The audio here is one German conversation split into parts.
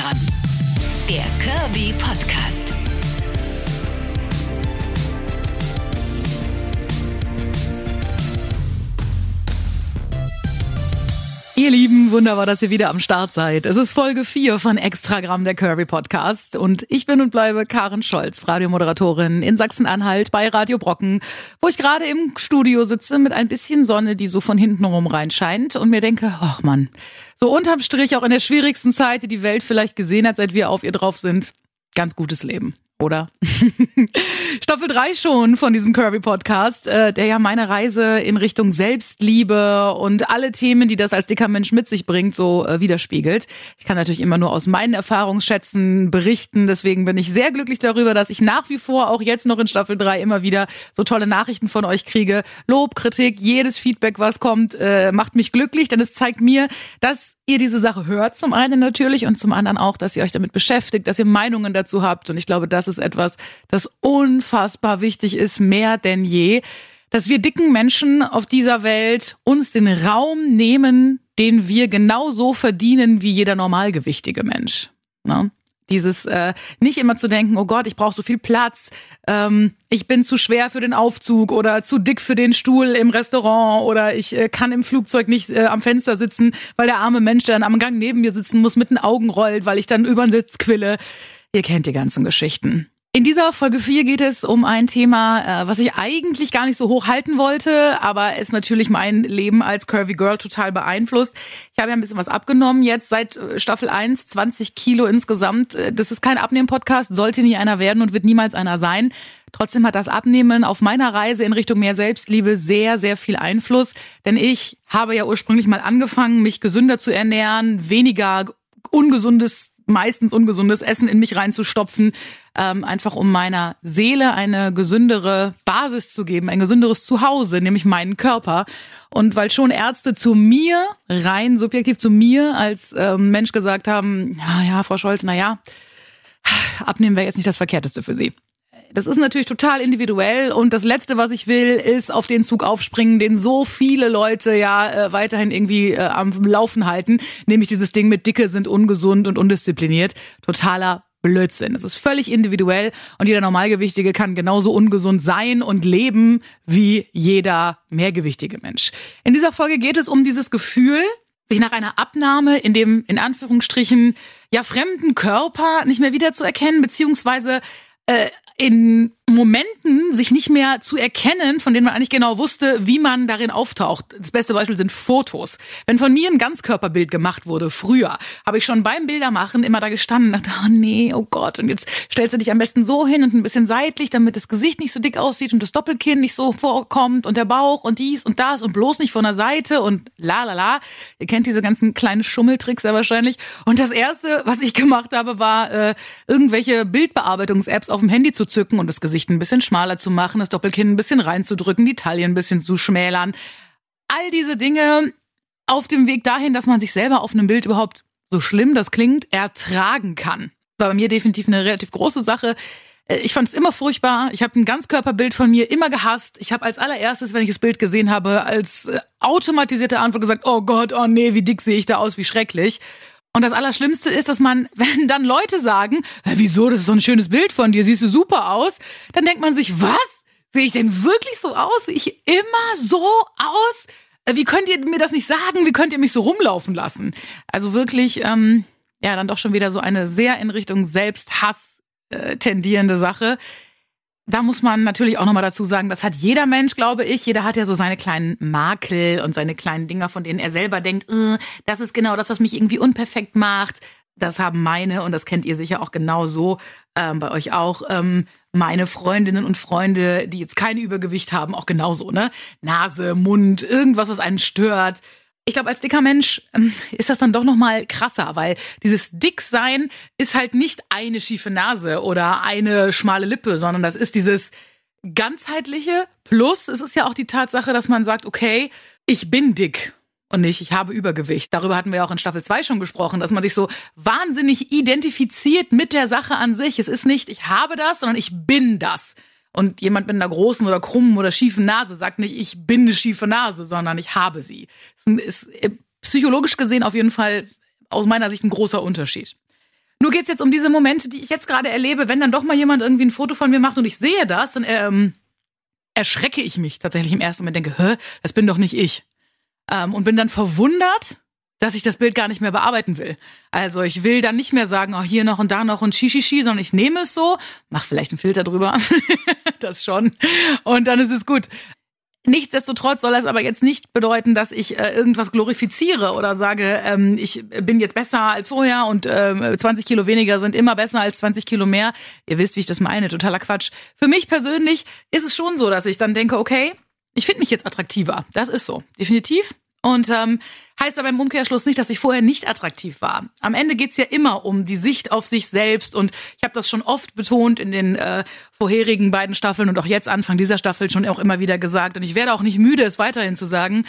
Instagram. Der Kirby Podcast. Ihr Lieben, wunderbar, dass ihr wieder am Start seid. Es ist Folge 4 von Extragramm der Kirby Podcast und ich bin und bleibe Karen Scholz, Radiomoderatorin in Sachsen-Anhalt bei Radio Brocken, wo ich gerade im Studio sitze mit ein bisschen Sonne, die so von hinten rum reinscheint und mir denke, ach Mann, so unterm Strich auch in der schwierigsten Zeit, die die Welt vielleicht gesehen hat, seit wir auf ihr drauf sind, ganz gutes Leben oder? Staffel 3 schon von diesem Kirby-Podcast, äh, der ja meine Reise in Richtung Selbstliebe und alle Themen, die das als dicker Mensch mit sich bringt, so äh, widerspiegelt. Ich kann natürlich immer nur aus meinen Erfahrungsschätzen berichten, deswegen bin ich sehr glücklich darüber, dass ich nach wie vor auch jetzt noch in Staffel 3 immer wieder so tolle Nachrichten von euch kriege. Lob, Kritik, jedes Feedback, was kommt, äh, macht mich glücklich, denn es zeigt mir, dass ihr diese Sache hört, zum einen natürlich und zum anderen auch, dass ihr euch damit beschäftigt, dass ihr Meinungen dazu habt. Und ich glaube, das ist etwas, das unfassbar wichtig ist, mehr denn je, dass wir dicken Menschen auf dieser Welt uns den Raum nehmen, den wir genauso verdienen wie jeder normalgewichtige Mensch. Ne? Dieses äh, nicht immer zu denken, oh Gott, ich brauche so viel Platz, ähm, ich bin zu schwer für den Aufzug oder zu dick für den Stuhl im Restaurant oder ich äh, kann im Flugzeug nicht äh, am Fenster sitzen, weil der arme Mensch, dann am Gang neben mir sitzen muss, mit den Augen rollt, weil ich dann über den Sitz quille. Ihr kennt die ganzen Geschichten. In dieser Folge 4 geht es um ein Thema, äh, was ich eigentlich gar nicht so hoch halten wollte, aber es natürlich mein Leben als Curvy Girl total beeinflusst. Ich habe ja ein bisschen was abgenommen jetzt seit äh, Staffel 1, 20 Kilo insgesamt. Äh, das ist kein Abnehmen-Podcast, sollte nie einer werden und wird niemals einer sein. Trotzdem hat das Abnehmen auf meiner Reise in Richtung mehr Selbstliebe sehr, sehr viel Einfluss. Denn ich habe ja ursprünglich mal angefangen, mich gesünder zu ernähren, weniger ungesundes meistens ungesundes Essen in mich reinzustopfen, ähm, einfach um meiner Seele eine gesündere Basis zu geben, ein gesünderes Zuhause, nämlich meinen Körper. Und weil schon Ärzte zu mir, rein subjektiv zu mir als ähm, Mensch gesagt haben, ja, ja, Frau Scholz, na ja, abnehmen wäre jetzt nicht das Verkehrteste für Sie. Das ist natürlich total individuell und das Letzte, was ich will, ist auf den Zug aufspringen, den so viele Leute ja äh, weiterhin irgendwie äh, am Laufen halten, nämlich dieses Ding mit Dicke sind ungesund und undiszipliniert. Totaler Blödsinn. Es ist völlig individuell und jeder Normalgewichtige kann genauso ungesund sein und leben wie jeder mehrgewichtige Mensch. In dieser Folge geht es um dieses Gefühl, sich nach einer Abnahme in dem in Anführungsstrichen ja fremden Körper nicht mehr wiederzuerkennen, beziehungsweise äh, in Momenten sich nicht mehr zu erkennen, von denen man eigentlich genau wusste, wie man darin auftaucht. Das beste Beispiel sind Fotos. Wenn von mir ein Ganzkörperbild gemacht wurde, früher, habe ich schon beim Bildermachen immer da gestanden und dachte, oh nee, oh Gott, und jetzt stellst du dich am besten so hin und ein bisschen seitlich, damit das Gesicht nicht so dick aussieht und das Doppelkinn nicht so vorkommt und der Bauch und dies und das und bloß nicht von der Seite und la la la. Ihr kennt diese ganzen kleinen Schummeltricks ja wahrscheinlich. Und das erste, was ich gemacht habe, war äh, irgendwelche Bildbearbeitungs-Apps auf dem Handy zu zücken und das Gesicht Gesicht ein bisschen schmaler zu machen, das Doppelkinn ein bisschen reinzudrücken, die Taille ein bisschen zu schmälern. All diese Dinge auf dem Weg dahin, dass man sich selber auf einem Bild überhaupt, so schlimm das klingt, ertragen kann. War bei mir definitiv eine relativ große Sache. Äh, ich fand es immer furchtbar. Ich habe ein Ganzkörperbild von mir immer gehasst. Ich habe als allererstes, wenn ich das Bild gesehen habe, als äh, automatisierte Antwort gesagt, oh Gott, oh nee, wie dick sehe ich da aus, wie schrecklich. Und das Allerschlimmste ist, dass man, wenn dann Leute sagen, wieso, das ist so ein schönes Bild von dir, siehst du super aus, dann denkt man sich, was? Sehe ich denn wirklich so aus? Sehe ich immer so aus? Äh, wie könnt ihr mir das nicht sagen? Wie könnt ihr mich so rumlaufen lassen? Also wirklich, ähm, ja, dann doch schon wieder so eine sehr in Richtung Selbsthass äh, tendierende Sache da muss man natürlich auch nochmal dazu sagen, das hat jeder Mensch, glaube ich. Jeder hat ja so seine kleinen Makel und seine kleinen Dinger, von denen er selber denkt, äh, das ist genau das, was mich irgendwie unperfekt macht. Das haben meine, und das kennt ihr sicher auch genauso, ähm, bei euch auch, ähm, meine Freundinnen und Freunde, die jetzt kein Übergewicht haben, auch genauso, ne? Nase, Mund, irgendwas, was einen stört ich glaube, als dicker Mensch ähm, ist das dann doch noch mal krasser, weil dieses Dicksein ist halt nicht eine schiefe Nase oder eine schmale Lippe, sondern das ist dieses ganzheitliche. Plus, es ist ja auch die Tatsache, dass man sagt, okay, ich bin dick und nicht, ich habe Übergewicht. Darüber hatten wir auch in Staffel 2 schon gesprochen, dass man sich so wahnsinnig identifiziert mit der Sache an sich. Es ist nicht, ich habe das, sondern ich bin das. Und jemand mit einer großen oder krummen oder schiefen Nase sagt nicht, ich bin eine schiefe Nase, sondern ich habe sie. Das ist äh, psychologisch gesehen auf jeden Fall aus meiner Sicht ein großer Unterschied. Nur geht's jetzt um diese Momente, die ich jetzt gerade erlebe, wenn dann doch mal jemand irgendwie ein Foto von mir macht und ich sehe das, dann ähm, erschrecke ich mich tatsächlich im ersten Moment, denke, hä, das bin doch nicht ich. Ähm, und bin dann verwundert, dass ich das Bild gar nicht mehr bearbeiten will. Also ich will dann nicht mehr sagen, oh, hier noch und da noch und Shishishi, sondern ich nehme es so, mach vielleicht einen Filter drüber, das schon, und dann ist es gut. Nichtsdestotrotz soll das aber jetzt nicht bedeuten, dass ich äh, irgendwas glorifiziere oder sage, ähm, ich bin jetzt besser als vorher und äh, 20 Kilo weniger sind immer besser als 20 Kilo mehr. Ihr wisst, wie ich das meine, totaler Quatsch. Für mich persönlich ist es schon so, dass ich dann denke, okay, ich finde mich jetzt attraktiver. Das ist so, definitiv. Und ähm, heißt aber im Umkehrschluss nicht, dass ich vorher nicht attraktiv war. Am Ende geht's ja immer um die Sicht auf sich selbst. Und ich habe das schon oft betont in den äh, vorherigen beiden Staffeln und auch jetzt Anfang dieser Staffel schon auch immer wieder gesagt. Und ich werde auch nicht müde, es weiterhin zu sagen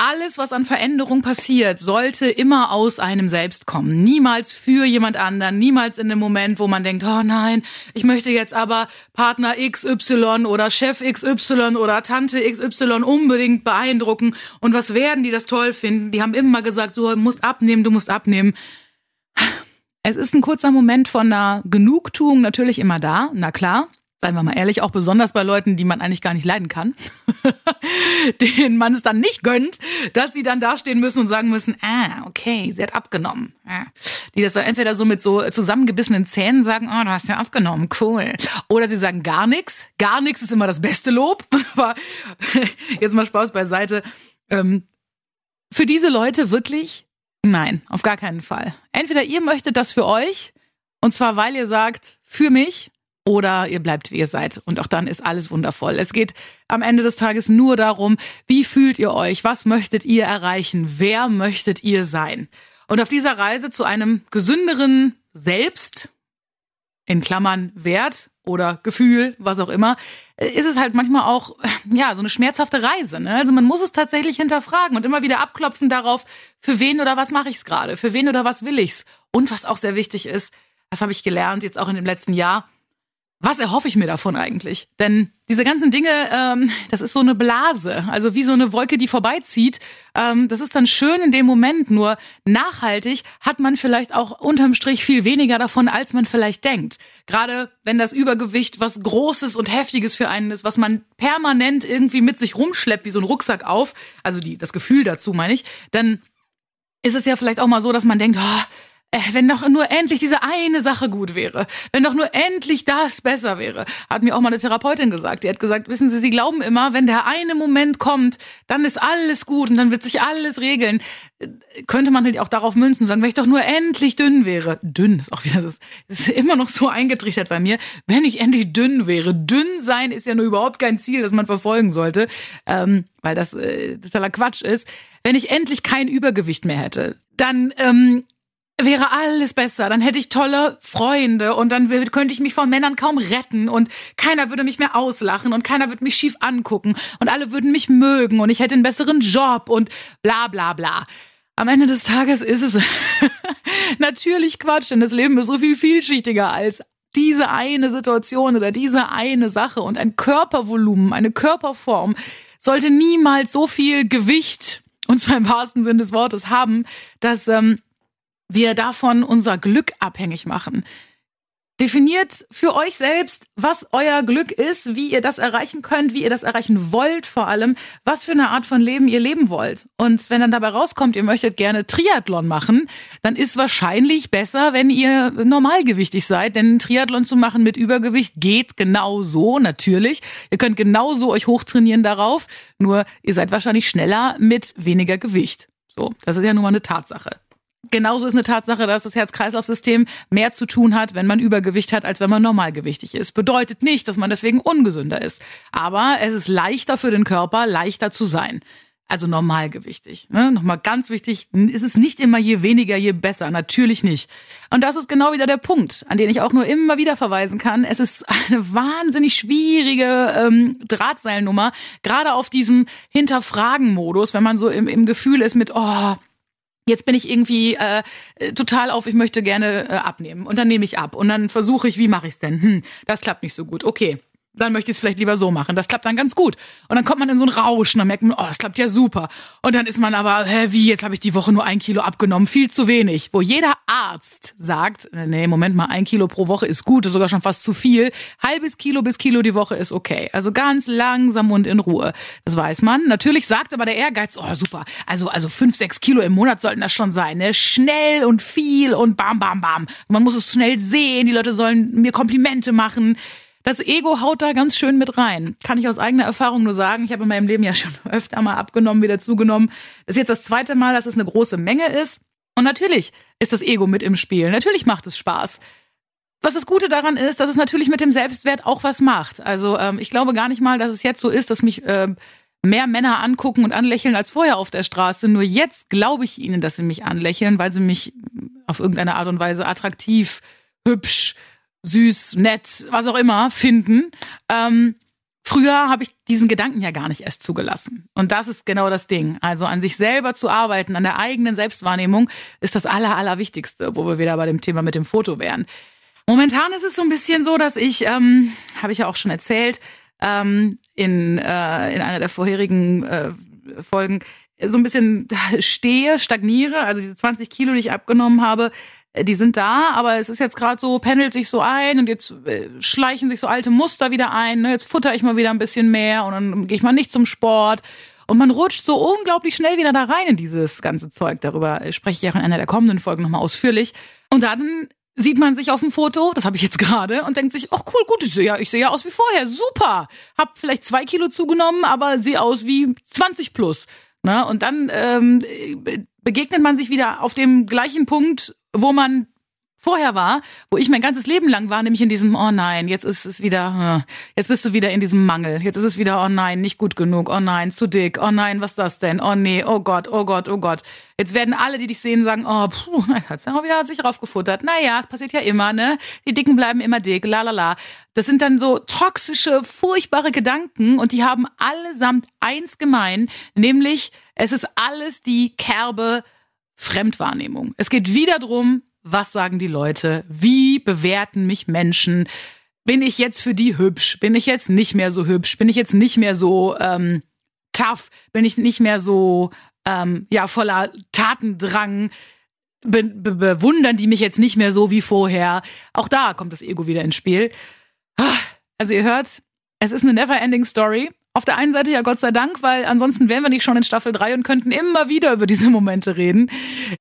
alles, was an Veränderung passiert, sollte immer aus einem selbst kommen. Niemals für jemand anderen, niemals in dem Moment, wo man denkt, oh nein, ich möchte jetzt aber Partner XY oder Chef XY oder Tante XY unbedingt beeindrucken. Und was werden die das toll finden? Die haben immer gesagt, du musst abnehmen, du musst abnehmen. Es ist ein kurzer Moment von einer Genugtuung natürlich immer da, na klar seien wir mal ehrlich, auch besonders bei Leuten, die man eigentlich gar nicht leiden kann, denen man es dann nicht gönnt, dass sie dann dastehen müssen und sagen müssen, ah, okay, sie hat abgenommen. Ah. Die das dann entweder so mit so zusammengebissenen Zähnen sagen, oh, du hast ja abgenommen, cool. Oder sie sagen gar nichts. Gar nichts ist immer das beste Lob. Aber jetzt mal Spaß beiseite. Ähm, für diese Leute wirklich? Nein, auf gar keinen Fall. Entweder ihr möchtet das für euch, und zwar weil ihr sagt, für mich, oder ihr bleibt, wie ihr seid. Und auch dann ist alles wundervoll. Es geht am Ende des Tages nur darum, wie fühlt ihr euch? Was möchtet ihr erreichen? Wer möchtet ihr sein? Und auf dieser Reise zu einem gesünderen Selbst, in Klammern Wert oder Gefühl, was auch immer, ist es halt manchmal auch, ja, so eine schmerzhafte Reise. Ne? Also man muss es tatsächlich hinterfragen und immer wieder abklopfen darauf, für wen oder was mache ich es gerade? Für wen oder was will ich's? Und was auch sehr wichtig ist, das habe ich gelernt, jetzt auch in dem letzten Jahr, was erhoffe ich mir davon eigentlich? Denn diese ganzen Dinge, ähm, das ist so eine Blase, also wie so eine Wolke, die vorbeizieht. Ähm, das ist dann schön in dem Moment, nur nachhaltig hat man vielleicht auch unterm Strich viel weniger davon, als man vielleicht denkt. Gerade wenn das Übergewicht was Großes und Heftiges für einen ist, was man permanent irgendwie mit sich rumschleppt, wie so ein Rucksack auf, also die, das Gefühl dazu meine ich, dann ist es ja vielleicht auch mal so, dass man denkt, oh, wenn doch nur endlich diese eine Sache gut wäre, wenn doch nur endlich das besser wäre, hat mir auch mal eine Therapeutin gesagt. Die hat gesagt, wissen Sie, Sie glauben immer, wenn der eine Moment kommt, dann ist alles gut und dann wird sich alles regeln. Äh, könnte man halt auch darauf münzen, sagen, wenn ich doch nur endlich dünn wäre. Dünn ist auch wieder, das ist immer noch so eingetrichtert bei mir. Wenn ich endlich dünn wäre. Dünn sein ist ja nur überhaupt kein Ziel, das man verfolgen sollte, ähm, weil das äh, totaler Quatsch ist. Wenn ich endlich kein Übergewicht mehr hätte, dann ähm, wäre alles besser. Dann hätte ich tolle Freunde und dann könnte ich mich von Männern kaum retten und keiner würde mich mehr auslachen und keiner würde mich schief angucken und alle würden mich mögen und ich hätte einen besseren Job und bla bla bla. Am Ende des Tages ist es natürlich Quatsch, denn das Leben ist so viel vielschichtiger als diese eine Situation oder diese eine Sache und ein Körpervolumen, eine Körperform sollte niemals so viel Gewicht, und zwar im wahrsten Sinn des Wortes, haben, dass ähm, wir davon unser Glück abhängig machen. Definiert für euch selbst, was euer Glück ist, wie ihr das erreichen könnt, wie ihr das erreichen wollt vor allem, was für eine Art von Leben ihr leben wollt. Und wenn dann dabei rauskommt, ihr möchtet gerne Triathlon machen, dann ist wahrscheinlich besser, wenn ihr normalgewichtig seid, denn Triathlon zu machen mit Übergewicht geht genau so, natürlich. Ihr könnt genauso euch hochtrainieren darauf, nur ihr seid wahrscheinlich schneller mit weniger Gewicht. So, das ist ja nun mal eine Tatsache. Genauso ist eine Tatsache, dass das Herz-Kreislauf-System mehr zu tun hat, wenn man Übergewicht hat, als wenn man normalgewichtig ist. Bedeutet nicht, dass man deswegen ungesünder ist. Aber es ist leichter für den Körper, leichter zu sein. Also normalgewichtig. Ne? Nochmal ganz wichtig, ist es nicht immer je weniger, je besser. Natürlich nicht. Und das ist genau wieder der Punkt, an den ich auch nur immer wieder verweisen kann. Es ist eine wahnsinnig schwierige ähm, Drahtseilnummer, gerade auf diesem Hinterfragen-Modus, wenn man so im, im Gefühl ist mit, oh, Jetzt bin ich irgendwie äh, total auf, ich möchte gerne äh, abnehmen. Und dann nehme ich ab. Und dann versuche ich, wie mache ich es denn? Hm, das klappt nicht so gut. Okay. Dann möchte ich es vielleicht lieber so machen. Das klappt dann ganz gut. Und dann kommt man in so einen Rausch und dann merkt man, oh, das klappt ja super. Und dann ist man aber, hä, wie, jetzt habe ich die Woche nur ein Kilo abgenommen, viel zu wenig. Wo jeder Arzt sagt, nee, Moment mal, ein Kilo pro Woche ist gut, ist sogar schon fast zu viel. Halbes Kilo bis Kilo die Woche ist okay. Also ganz langsam und in Ruhe. Das weiß man. Natürlich sagt aber der Ehrgeiz, oh super, also, also fünf, sechs Kilo im Monat sollten das schon sein. Ne? Schnell und viel und bam, bam, bam. Man muss es schnell sehen, die Leute sollen mir Komplimente machen. Das Ego haut da ganz schön mit rein. Kann ich aus eigener Erfahrung nur sagen. Ich habe in meinem Leben ja schon öfter mal abgenommen, wieder zugenommen. Das ist jetzt das zweite Mal, dass es eine große Menge ist. Und natürlich ist das Ego mit im Spiel. Natürlich macht es Spaß. Was das Gute daran ist, dass es natürlich mit dem Selbstwert auch was macht. Also ähm, ich glaube gar nicht mal, dass es jetzt so ist, dass mich äh, mehr Männer angucken und anlächeln als vorher auf der Straße. Nur jetzt glaube ich ihnen, dass sie mich anlächeln, weil sie mich auf irgendeine Art und Weise attraktiv, hübsch, süß, nett, was auch immer finden. Ähm, früher habe ich diesen Gedanken ja gar nicht erst zugelassen. Und das ist genau das Ding. Also an sich selber zu arbeiten, an der eigenen Selbstwahrnehmung ist das Aller, Allerwichtigste, wo wir wieder bei dem Thema mit dem Foto wären. Momentan ist es so ein bisschen so, dass ich, ähm, habe ich ja auch schon erzählt, ähm, in, äh, in einer der vorherigen äh, Folgen, so ein bisschen stehe, stagniere. Also diese 20 Kilo, die ich abgenommen habe, die sind da, aber es ist jetzt gerade so, pendelt sich so ein und jetzt äh, schleichen sich so alte Muster wieder ein. Ne? Jetzt futter ich mal wieder ein bisschen mehr und dann gehe ich mal nicht zum Sport. Und man rutscht so unglaublich schnell wieder da rein in dieses ganze Zeug. Darüber spreche ich auch in einer der kommenden Folgen nochmal ausführlich. Und dann sieht man sich auf dem Foto, das habe ich jetzt gerade, und denkt sich, ach cool, gut, ich sehe ja, ich sehe ja aus wie vorher, super. Hab vielleicht zwei Kilo zugenommen, aber sehe aus wie 20 plus. Ne? Und dann ähm, begegnet man sich wieder auf dem gleichen Punkt, wo man vorher war, wo ich mein ganzes Leben lang war, nämlich in diesem, oh nein, jetzt ist es wieder, äh, jetzt bist du wieder in diesem Mangel. Jetzt ist es wieder, oh nein, nicht gut genug, oh nein, zu dick, oh nein, was ist das denn? Oh nee, oh Gott, oh Gott, oh Gott. Jetzt werden alle, die dich sehen, sagen, oh, puh, jetzt hat's ja auch wieder sich raufgefuttert. Naja, es passiert ja immer, ne? Die Dicken bleiben immer dick, la la la. Das sind dann so toxische, furchtbare Gedanken und die haben allesamt eins gemein, nämlich es ist alles die Kerbe Fremdwahrnehmung. Es geht wieder drum, was sagen die Leute? Wie bewerten mich Menschen? Bin ich jetzt für die hübsch? Bin ich jetzt nicht mehr so hübsch? Bin ich jetzt nicht mehr so ähm, tough? Bin ich nicht mehr so ähm, ja voller Tatendrang? Be be bewundern die mich jetzt nicht mehr so wie vorher? Auch da kommt das Ego wieder ins Spiel. Ah, also ihr hört, es ist eine never-ending Story. Auf der einen Seite ja Gott sei Dank, weil ansonsten wären wir nicht schon in Staffel 3 und könnten immer wieder über diese Momente reden.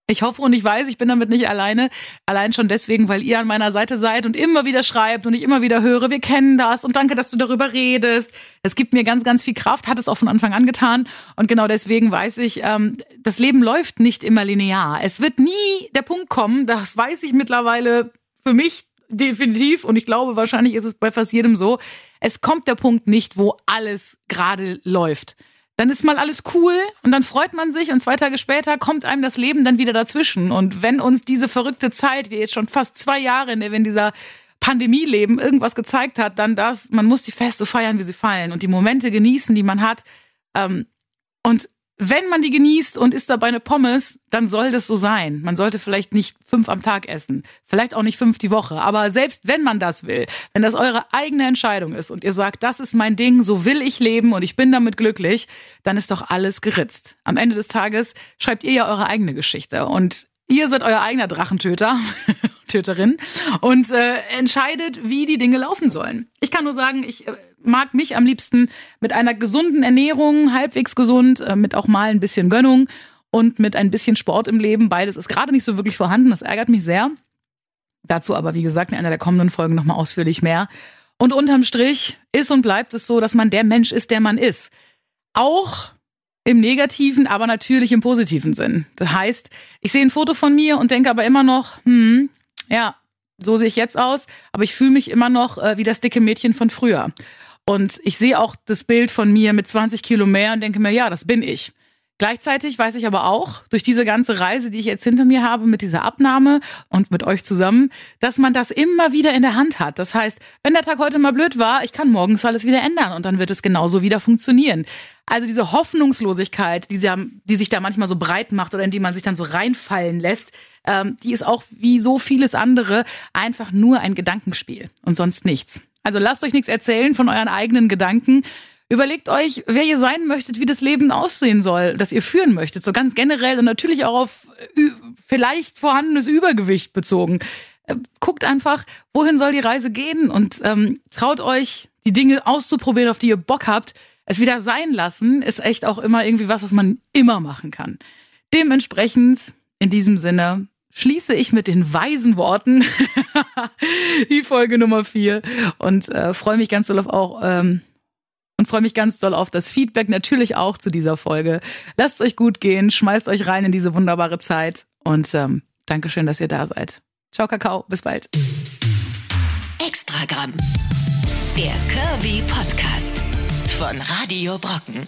Ich hoffe und ich weiß, ich bin damit nicht alleine. Allein schon deswegen, weil ihr an meiner Seite seid und immer wieder schreibt und ich immer wieder höre, wir kennen das und danke, dass du darüber redest. Es gibt mir ganz, ganz viel Kraft, hat es auch von Anfang an getan. Und genau deswegen weiß ich, ähm, das Leben läuft nicht immer linear. Es wird nie der Punkt kommen, das weiß ich mittlerweile für mich definitiv und ich glaube, wahrscheinlich ist es bei fast jedem so, es kommt der Punkt nicht, wo alles gerade läuft. Dann ist mal alles cool und dann freut man sich und zwei Tage später kommt einem das Leben dann wieder dazwischen. Und wenn uns diese verrückte Zeit, die jetzt schon fast zwei Jahre in, in dieser Pandemie leben, irgendwas gezeigt hat, dann das, man muss die Feste feiern, wie sie fallen und die Momente genießen, die man hat. Ähm, und wenn man die genießt und isst dabei eine Pommes, dann soll das so sein. Man sollte vielleicht nicht fünf am Tag essen, vielleicht auch nicht fünf die Woche, aber selbst wenn man das will, wenn das eure eigene Entscheidung ist und ihr sagt, das ist mein Ding, so will ich leben und ich bin damit glücklich, dann ist doch alles geritzt. Am Ende des Tages schreibt ihr ja eure eigene Geschichte und ihr seid euer eigener Drachentöter. Töterin und äh, entscheidet, wie die Dinge laufen sollen. Ich kann nur sagen, ich äh, mag mich am liebsten mit einer gesunden Ernährung, halbwegs gesund, äh, mit auch mal ein bisschen Gönnung und mit ein bisschen Sport im Leben. Beides ist gerade nicht so wirklich vorhanden. Das ärgert mich sehr. Dazu aber, wie gesagt, in einer der kommenden Folgen nochmal ausführlich mehr. Und unterm Strich ist und bleibt es so, dass man der Mensch ist, der man ist. Auch im negativen, aber natürlich im positiven Sinn. Das heißt, ich sehe ein Foto von mir und denke aber immer noch, hm, ja, so sehe ich jetzt aus, aber ich fühle mich immer noch äh, wie das dicke Mädchen von früher. Und ich sehe auch das Bild von mir mit 20 Kilo mehr und denke mir, ja, das bin ich. Gleichzeitig weiß ich aber auch, durch diese ganze Reise, die ich jetzt hinter mir habe, mit dieser Abnahme und mit euch zusammen, dass man das immer wieder in der Hand hat. Das heißt, wenn der Tag heute mal blöd war, ich kann morgens alles wieder ändern und dann wird es genauso wieder funktionieren. Also diese Hoffnungslosigkeit, die, sich da manchmal so breit macht oder in die man sich dann so reinfallen lässt, ähm, die ist auch wie so vieles andere einfach nur ein Gedankenspiel und sonst nichts. Also lasst euch nichts erzählen von euren eigenen Gedanken. Überlegt euch, wer ihr sein möchtet, wie das Leben aussehen soll, das ihr führen möchtet. So ganz generell und natürlich auch auf vielleicht vorhandenes Übergewicht bezogen. Äh, guckt einfach, wohin soll die Reise gehen und ähm, traut euch, die Dinge auszuprobieren, auf die ihr Bock habt. Es wieder sein lassen ist echt auch immer irgendwie was, was man immer machen kann. Dementsprechend, in diesem Sinne, schließe ich mit den weisen Worten die Folge Nummer vier und äh, freue mich ganz doll auf auch ähm, und freue mich ganz doll auf das Feedback natürlich auch zu dieser Folge. Lasst es euch gut gehen, schmeißt euch rein in diese wunderbare Zeit und ähm, Dankeschön, dass ihr da seid. Ciao, Kakao, bis bald. Extragramm. Der Kirby Podcast von Radio Brocken.